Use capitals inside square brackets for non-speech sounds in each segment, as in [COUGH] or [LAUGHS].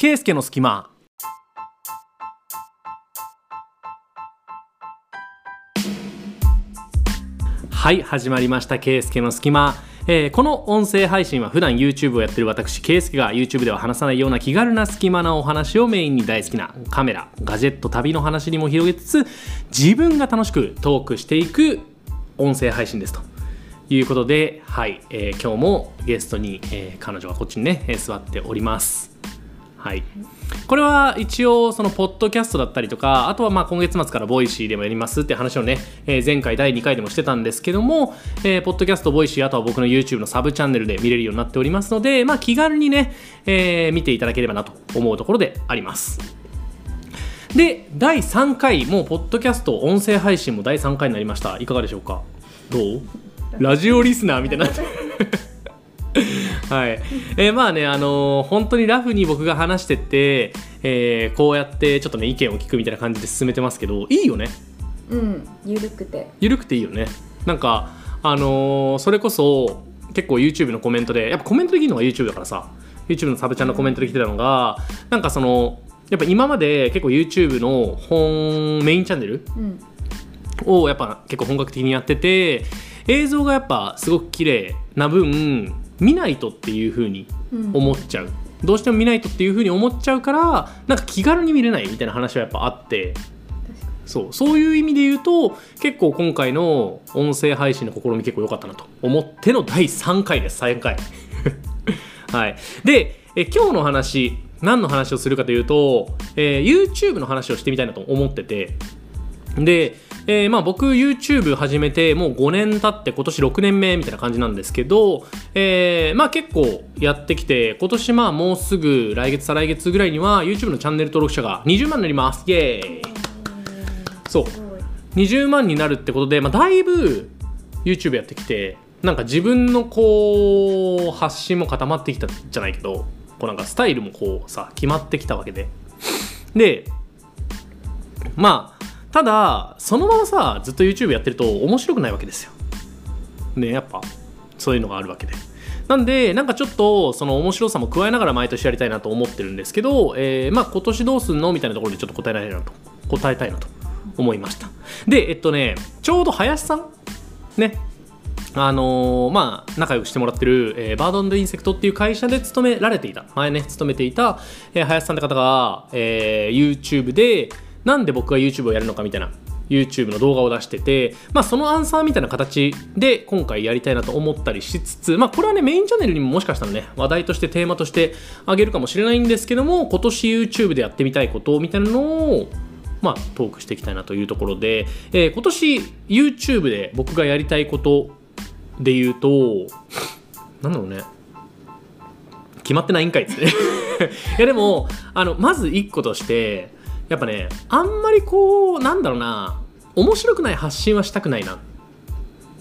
圭介の隙間。はい始まりました。圭介の隙間。えーこの音声配信は普段 YouTube をやってる私圭介が YouTube では話さないような気軽な隙間なお話をメインに大好きなカメラガジェット旅の話にも広げつつ自分が楽しくトークしていく音声配信ですと。いうことで、はいえー今日もゲストに、えー彼女はこっちにね、座っております。はい、これは一応そのポッドキャストだったりとかあとはまあ今月末からボイシーでもやりますって話をね、えー前回第2回でもしてたんですけども、えーポッドキャストボイシーあとは僕の YouTube のサブチャンネルで見れるようになっておりますので、まあ、気軽にね、えー見ていただければなと思うところであります。で第3回もうポッドキャスト音声配信も第3回になりました。いかがでしょうか？どう？ラジオリスナーみたいにな [LAUGHS] [LAUGHS] はい、えーまあねあのー本当にラフに僕が話してって、えーこうやってちょっとね意見を聞くみたいな感じで進めてますけどいいよね。うん、ゆるくて。ゆるくていいよね。なんかあのーそれこそ結構 YouTube のコメントでやっぱコメントできるのが YouTube だからさ。YouTube のサブチャンのコメントで来てたのがなんかそのやっぱ今まで結構 YouTube の本メインチャンネルうん、をやっぱ結構本格的にやってて映像がやっぱすごく綺麗な分見ないとっていう風にうん、思っちゃう、どうしても見ないとっていう風に思っちゃうからなんか気軽に見れないみたいな話はやっぱあって。そう。そういう意味で言うと結構今回の音声配信の試み結構良かったなと思っての第3回です。3回。[LAUGHS] はい。でえ今日の話何の話をするかというと、えー YouTube の話をしてみたいなと思ってて。で、えーまあ、僕 YouTube 始めてもう5年経って今年6年目みたいな感じなんですけど、えーまあ、結構やってきて今年まあもうすぐ来月再来月ぐらいには YouTube のチャンネル登録者が20万になります。イエーイ。そう。20万になるってことで、まあ、だいぶ YouTube やってきてなんか自分のこう発信も固まってきたじゃないけどこうなんかスタイルもこうさ決まってきたわけで。でまあただそのままさずっと YouTube やってると面白くないわけですよ。ねやっぱ。そういうのがあるわけで。なんでなんかちょっとその面白さも加えながら毎年やりたいなと思ってるんですけど、えーまあ今年どうすんのみたいなところでちょっと答えられるなと。答えたいなと思いました。でえっとねちょうど林さん？ね。あのーまあ仲良くしてもらってる、えーバードインセクトっていう会社で勤められていた。前ね勤めていた、えー林さんって方が、えー YouTube でなんで僕が YouTube をやるのかみたいな YouTube の動画を出してて、まあ、そのアンサーみたいな形で今回やりたいなと思ったりしつつ、まあ、これはねメインチャンネルにももしかしたらね話題としてテーマとしてあげるかもしれないんですけども今年 YouTube でやってみたいことみたいなのをまあ、トークしていきたいなというところで、えー今年 YouTube で僕がやりたいことで言うとなんだろうね。決まってないんかいっつって。[LAUGHS] いやでもあのまず一個としてやっぱねあんまりこうなんだろうな面白くない発信はしたくないなっ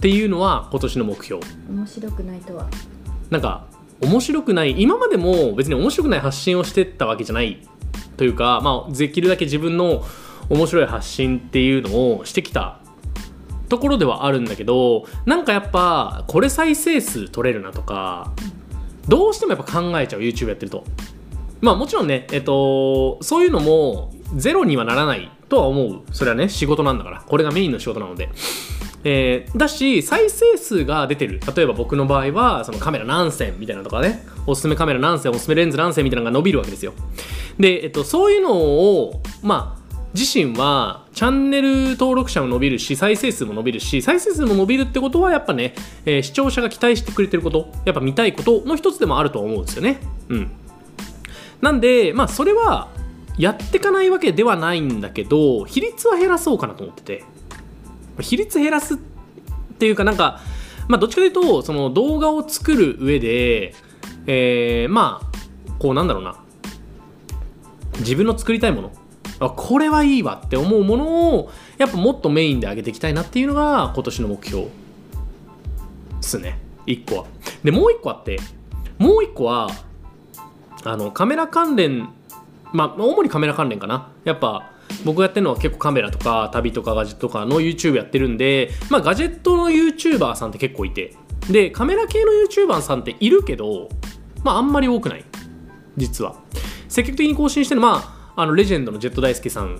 ていうのは今年の目標面白くないとは。なんか面白くない今までも別に面白くない発信をしてったわけじゃないというか、まあ、できるだけ自分の面白い発信っていうのをしてきたところではあるんだけどなんかやっぱこれ再生数取れるなとかどうしてもやっぱ考えちゃう YouTube やってるとまあもちろんねえっとそういうのもゼロにはならないとは思う。それはね仕事なんだから。これがメインの仕事なので。えーだし再生数が出てる。例えば僕の場合はそのカメラ何線みたいなとかね。おすすめカメラ何線おすすめレンズ何線みたいなのが伸びるわけですよ。で、えっと、そういうのをまあ自身はチャンネル登録者も伸びるし再生数も伸びるし再生数も伸びるってことはやっぱね、えー視聴者が期待してくれてること。やっぱ見たいことの一つでもあると思うんですよね。うん。なんでまあそれはやっていかないわけではないんだけど比率は減らそうかなと思ってて。比率減らすっていうかなんかまあどっちかというとその動画を作る上でえーまあこうなんだろうな。自分の作りたいもの。あこれはいいわって思うものをやっぱもっとメインで上げていきたいなっていうのが今年の目標。ですね。1個は。でもう1個あってもう1個はあのカメラ関連まあ主にカメラ関連かな。やっぱ僕がやってるのは結構カメラとか旅とかガジェットとかの YouTube やってるんでまあガジェットの YouTuber さんって結構いて。でカメラ系の YouTuber さんっているけどまああんまり多くない。実は。積極的に更新してる、まあ、あのレジェンドのジェット大輔さんっ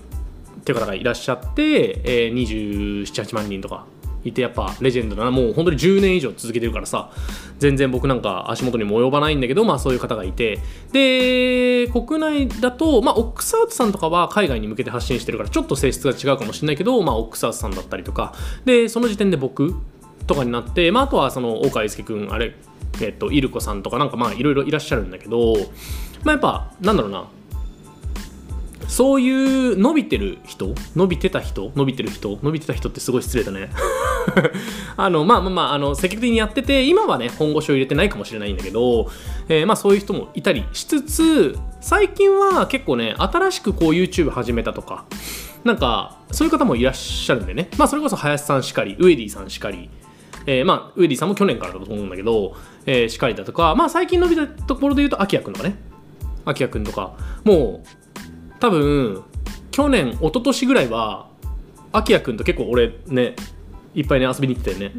ていう方がいらっしゃって、えー、278万人とかいてやっぱレジェンドだな。もう本当に10年以上続けてるからさ。全然僕なんか足元にも及ばないんだけどまあそういう方がいて。で国内だとまあオックスアウトさんとかは海外に向けて発信してるからちょっと性質が違うかもしれないけどまあオックスアウトさんだったりとか。でその時点で僕とかになって、まあ、あとはその岡祐介君あれえっとイルコさんとかなんかまあいろいろいらっしゃるんだけどまあやっぱなんだろうな。そういう伸びてる人伸びてた人伸びてる人伸びてた人ってすごい失礼だね。[LAUGHS] あのまあまあまああの積極的にやってて今はね本腰を入れてないかもしれないんだけど、えーまあそういう人もいたりしつつ最近は結構ね新しくこう YouTube 始めたとかなんかそういう方もいらっしゃるんでね。まあそれこそ林さんしかりウエディさんしかりえーまあ、ウエディさんも去年からだと思うんだけど、えー、しかりだとか、まあ、最近伸びたところで言うと、アキヤくんとかね。アキヤくんとか、もう、多分、去年、一昨年ぐらいは、アキヤくんと結構俺ね、いっぱいね、遊びに行ってたよね。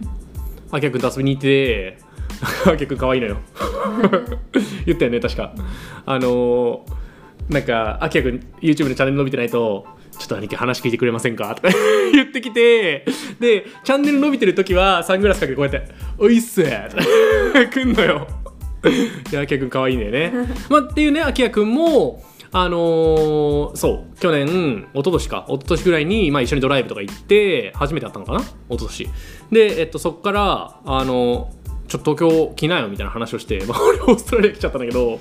アキヤくんと遊びに行って、[LAUGHS] アキヤくん可愛いのよ。[LAUGHS] 言ったよね、確か。あのーなんか、アキヤくん YouTube のチャンネル伸びてないと、ちょっと兄貴話聞いてくれませんか？とか [LAUGHS] 言ってきて、で、チャンネル伸びてる時はサングラスかけてこうやって、おいっすとか来んのよ。で、アキヤくん可愛いんだよね。まあ、っていうね、アキヤくんも、あのーそう、去年、一昨年か、一昨年ぐらいに、まあ、一緒にドライブとか行って、初めて会ったのかな一昨年。で、えっと、そっから、あのちょっと東京来なよみたいな話をして、[LAUGHS] まあ、俺オーストラリア来ちゃったんだけど、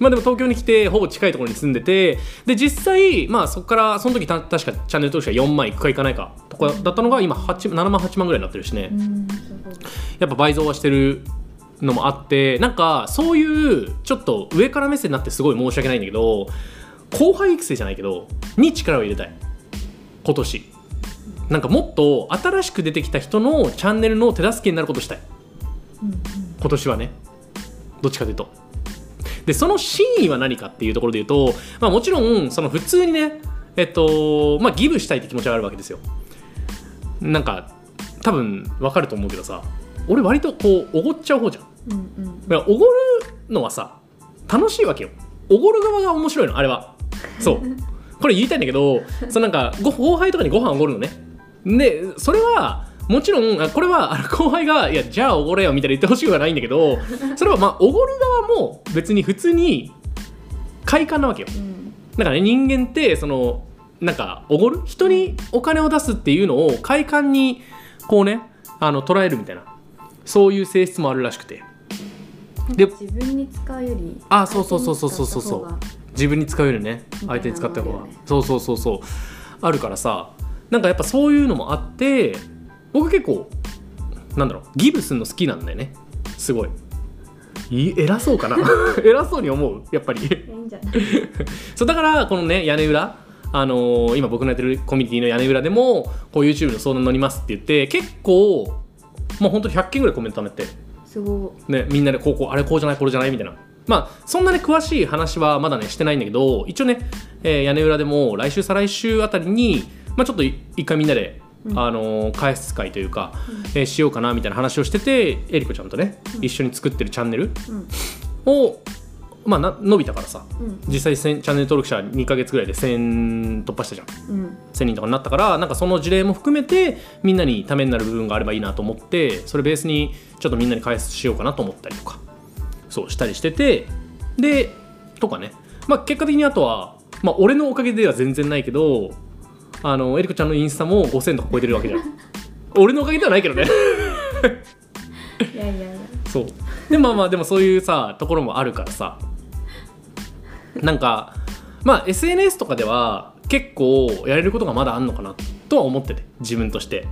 まあでも東京に来てほぼ近いところに住んでてで実際まあそこからその時た確かチャンネル登録者4万いくかいかないかとかだったのが今8 7万8万ぐらいになってるしね。やっぱ倍増はしてるのもあってなんかそういうちょっと上から目線になってすごい申し訳ないんだけど後輩育成じゃないけどに力を入れたい。今年。なんかもっと新しく出てきた人のチャンネルの手助けになることしたい。今年はね。どっちかというと。でその真意は何かっていうところで言うと、まあ、もちろんその普通にねえっとまあギブしたいって気持ちがあるわけですよ。なんか多分わかると思うけどさ。俺割とこうおごっちゃう方じゃん。うんうん。だからおごるのはさ楽しいわけよ。おごる側が面白いのあれは。そう。[LAUGHS] これ言いたいんだけどそのなんかご後輩とかにご飯おごるのね。でそれはもちろんあこれは後輩が「いやじゃあおごれよ」みたいな言ってほしくはないんだけどそれはまあおごる側も別に普通に快感なわけよ。うん。だからね人間ってそのなんかおごる？人にお金を出すっていうのを快感にこうねあの捉えるみたいなそういう性質もあるらしくて。で自分に使うよりあそうそうそうそうそうそうそう。自分に使うよりね相手に使った方が、そうそうそうそう。あるからさなんかやっぱそういうのもあって僕結構なんだろうギブするの好きなんだよね。すごい。い偉そうかな？[LAUGHS] 偉そうに思うやっぱり。そうだからこのね屋根裏あのー今僕のやってるコミュニティの屋根裏でもこう YouTube の相談乗りますって言って結構もう本当に100件ぐらいコメント貯めて。すごね、みんなでこうこうあれこうじゃないこれじゃないみたいな。まあそんなね詳しい話はまだねしてないんだけど一応ね、えー屋根裏でも来週再来週あたりに、まあ、ちょっとい一回みんなで、うん。あのー開発会というか、えーしようかなみたいな話をしててえりこちゃんとね、一緒に作ってるチャンネルいうん。を、まあ、な伸びたからさ。うん。実際1000チャンネル登録者2ヶ月ぐらいで1000突破したじゃん。うん。1000人とかになったからなんかその事例も含めてみんなにためになる部分があればいいなと思ってそれベースにちょっとみんなに開発しようかなと思ったりとかそうしたりしててでとかね。まあ結果的にあとはまあ俺のおかげでは全然ないけどあのエリコちゃんのインスタも5000とか超えてるわけじゃん。[LAUGHS] 俺のおかげではないけどね。いやいやいや。そう。でまあまあでもそういうさところもあるからさなんかまあ SNS とかでは結構やれることがまだあんのかなとは思ってて自分として。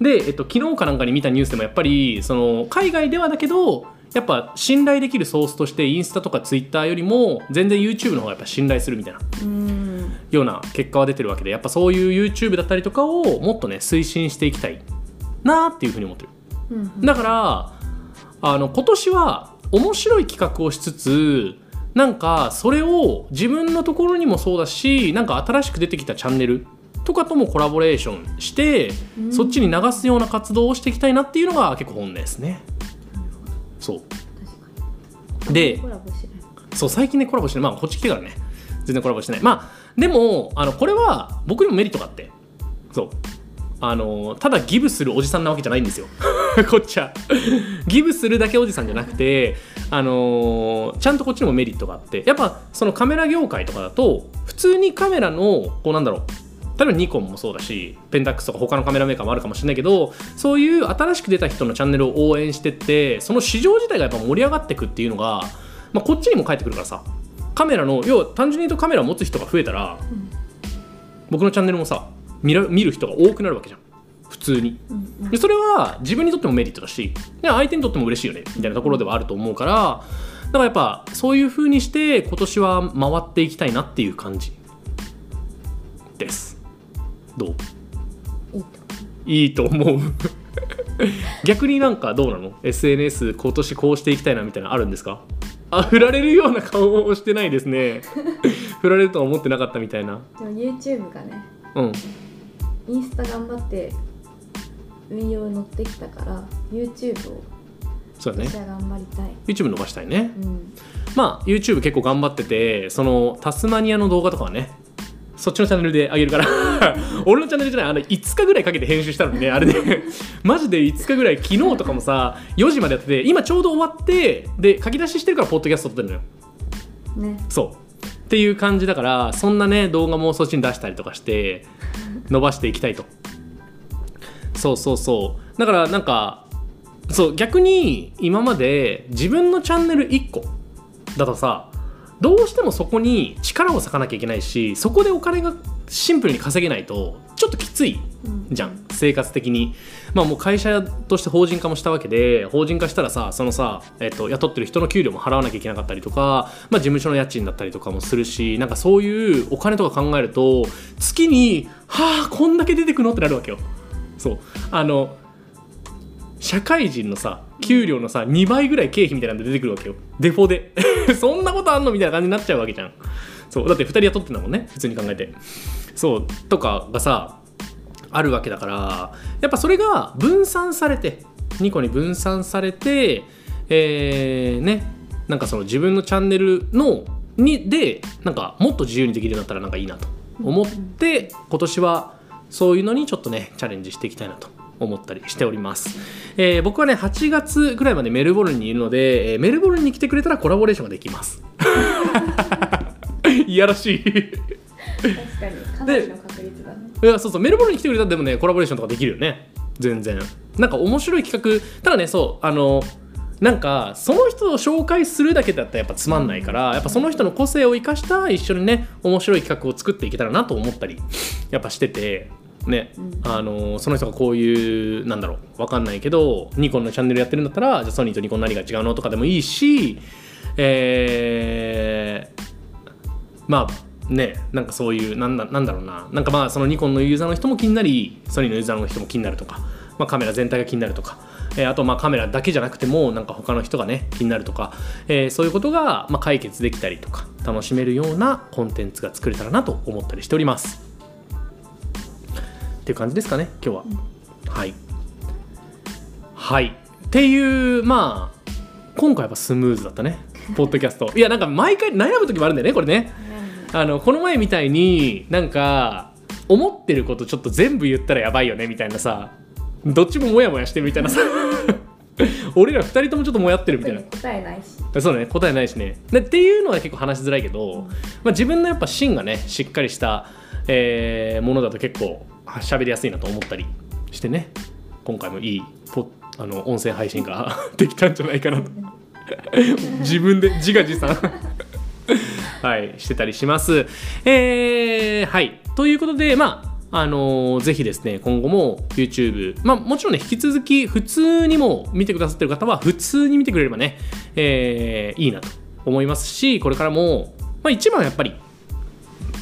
で、えっと、昨日かなんかに見たニュースでもやっぱりその海外ではだけどやっぱ信頼できるソースとしてインスタとかツイッターよりも全然 YouTube の方がやっぱ信頼するみたいなうん。ような結果は出てるわけでやっぱそういう YouTube だったりとかをもっとね推進していきたいなっていうふうに思ってる。うん。だからあの今年は面白い企画をしつつなんかそれを自分のところにもそうだしなんか新しく出てきたチャンネルとかともコラボレーションして、うん。そっちに流すような活動をしていきたいなっていうのが結構本音ですね。そう。でそう最近ねコラボしてない。まあこっち来てからね。全然コラボしてない。まあでもあのこれは僕にもメリットがあって。そうあのただギブするおじさんなわけじゃないんですよ。[LAUGHS] こっちは。ギブするだけおじさんじゃなくてあのちゃんとこっちにもメリットがあって。やっぱそのカメラ業界とかだと普通にカメラのこうなんだろう。例えばニコンもそうだしペンタックスとか他のカメラメーカーもあるかもしれないけどそういう新しく出た人のチャンネルを応援してってその市場自体がやっぱ盛り上がっていくっていうのが、まあ、こっちにも返ってくるからさ。カメラの要は単純に言うとカメラを持つ人が増えたら、僕のチャンネルもさ見ら見る人が多くなるわけじゃん。普通に。うん。でそれは自分にとってもメリットだしで相手にとっても嬉しいよね。みたいなところではあると思うからだからやっぱそういう風にして今年は回っていきたいなっていう感じ。です。どう？いいといいと思う。[LAUGHS] 逆になんかどうなの？SNS 今年こうしていきたいなみたいなのあるんですか？あ振られるような顔をしてないですね。[LAUGHS] 振られるとは思ってなかったみたいな。でも YouTube がね。うんインスタ頑張って運用乗ってきたから YouTube をそうだね。私は頑張りたい、YouTube 伸ばしたいね。うん。まあ YouTube 結構頑張っててそのタスマニアの動画とかはねそっちのチャンネルで上げるから [LAUGHS] 俺のチャンネルじゃないあの5日ぐらいかけて編集したのにねあれで。[LAUGHS] マジで5日ぐらい昨日とかもさ4時までやってて今ちょうど終わってで書き出ししてるからポッドキャスト撮ってるのよ。ね。そう。っていう感じだからそんなね動画もそっちに出したりとかして伸ばしていきたいと。そうそうそう。だからなんかそう逆に今まで自分のチャンネル1個だとさどうしてもそこに力を割かなきゃいけないしそこでお金がシンプルに稼げないとちょっときつい。じゃん。生活的に。まあもう会社として法人化もしたわけで法人化したらさそのさ、えっと、雇ってる人の給料も払わなきゃいけなかったりとか、まあ、事務所の家賃だったりとかもするしなんかそういうお金とか考えると月にはあこんだけ出てくの？ってなるわけよ。そう。あの社会人のさ給料のさ2倍ぐらい経費みたいなんで出てくるわけよ。デフォで。[LAUGHS] そんなことあんの？みたいな感じになっちゃうわけじゃん。そう。だって2人雇ってんだもんね。普通に考えて。そう。とかがさあるわけだからやっぱそれが分散されて2個に分散されてえー、ねなんかその自分のチャンネルのにでなんかもっと自由にできるようになったらなんかいいなと思って今年はそういうのにちょっとねチャレンジしていきたいなと思ったりしております、えー僕はね8月ぐらいまでメルボルンにいるので、えーメルボルンに来てくれたらコラボレーションができます。[LAUGHS] いやらしい。確かに。の確いやそうそうメルボルンに来てくれたらでもねコラボレーションとかできるよね。全然。なんか面白い企画。ただねそうあのなんかその人を紹介するだけだったらやっぱつまんないからやっぱその人の個性を生かした一緒にね面白い企画を作っていけたらなと思ったりやっぱしててね、うん。あのその人がこういうなんだろうわかんないけどニコンのチャンネルやってるんだったらじゃあソニーとニコン何が違うのとかでもいいしえーまあねなんかそういうなんだなんだろうななんかまあそのニコンのユーザーの人も気になりソニーのユーザーの人も気になるとか、まあ、カメラ全体が気になるとか、えーあとまあカメラだけじゃなくてもなんか他の人がね気になるとか、えーそういうことがまあ解決できたりとか楽しめるようなコンテンツが作れたらなと思ったりしております。っていう感じですかね今日は。はい。はい。っていうまあ今回はスムーズだったねポッドキャスト。いやなんか毎回悩む時もあるんだよねこれね。あのこの前みたいになんか思ってることちょっと全部言ったらやばいよねみたいなさどっちもモヤモヤしてるみたいなさ [LAUGHS] 俺ら二人ともちょっとモヤってるみたいな。答えないし。そうね答えないしね。でっていうのは結構話しづらいけど、まあ、自分のやっぱ芯がねしっかりした、えーものだと結構喋りやすいなと思ったりしてね今回もいいポあの音声配信が [LAUGHS] できたんじゃないかなと。[LAUGHS] 自分で自画自賛 [LAUGHS] はいしてたりします。えー、はいということでまああのーぜひですね今後も YouTube まあもちろんね引き続き普通にも見てくださってる方は普通に見てくれればね、えーいいなと思いますしこれからも、まあ、一番やっぱり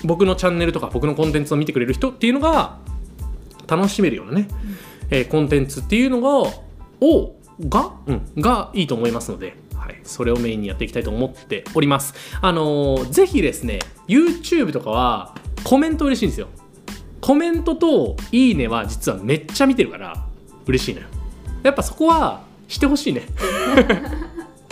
僕のチャンネルとか僕のコンテンツを見てくれる人っていうのが楽しめるようなね、えーコンテンツっていうのがをが、うん、がいいと思いますので、はい、それをメインにやっていきたいと思っております。あのーぜひですね YouTube とかはコメント嬉しいんですよ。コメントといいねは実はめっちゃ見てるから嬉しいのよ。やっぱそこはしてほしいね。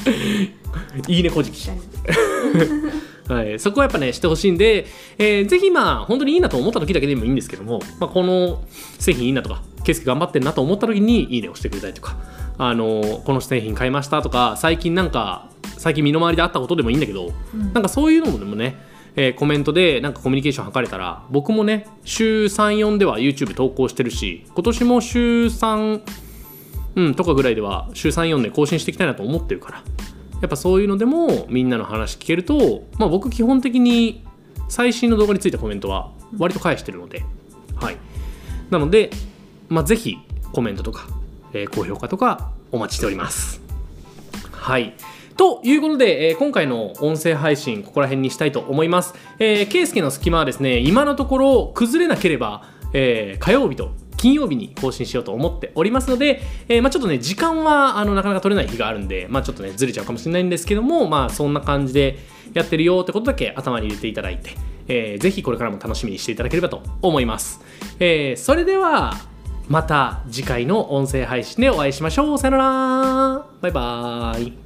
[LAUGHS] いいねこじき。[LAUGHS] はい、そこはやっぱねしてほしいんで、えーぜひまあ本当にいいなと思った時だけでもいいんですけども、まあ、この製品いいなとか圭介頑張ってんなと思った時にいいねをしてくれたりとかあのこの製品買いましたとか最近なんか最近身の回りであったことでもいいんだけど、うん。なんかそういうのでもね、えーコメントでなんかコミュニケーション図れたら僕もね週34では YouTube 投稿してるし今年も週3うん、とかぐらいでは週34で更新していきたいなと思ってるから。やっぱそういうのでもみんなの話聞けると、まあ、僕基本的に最新の動画についてコメントは割と返してるので、はい、なので、まあ、ぜひコメントとか、え高評価とかお待ちしております。はいということで、えー今回の音声配信ここら辺にしたいと思います。えー、ケイスケの隙間はですね今のところ崩れなければ、えー火曜日と金曜日に更新しようと思っておりますので、えーまあ、ちょっとね時間はあのなかなか取れない日があるんで、まあ、ちょっとねずれちゃうかもしれないんですけどもまあそんな感じでやってるよってことだけ頭に入れていただいて、えーぜひこれからも楽しみにしていただければと思います。えそれではまた次回の音声配信でお会いしましょう。さよなら。バイバーイ。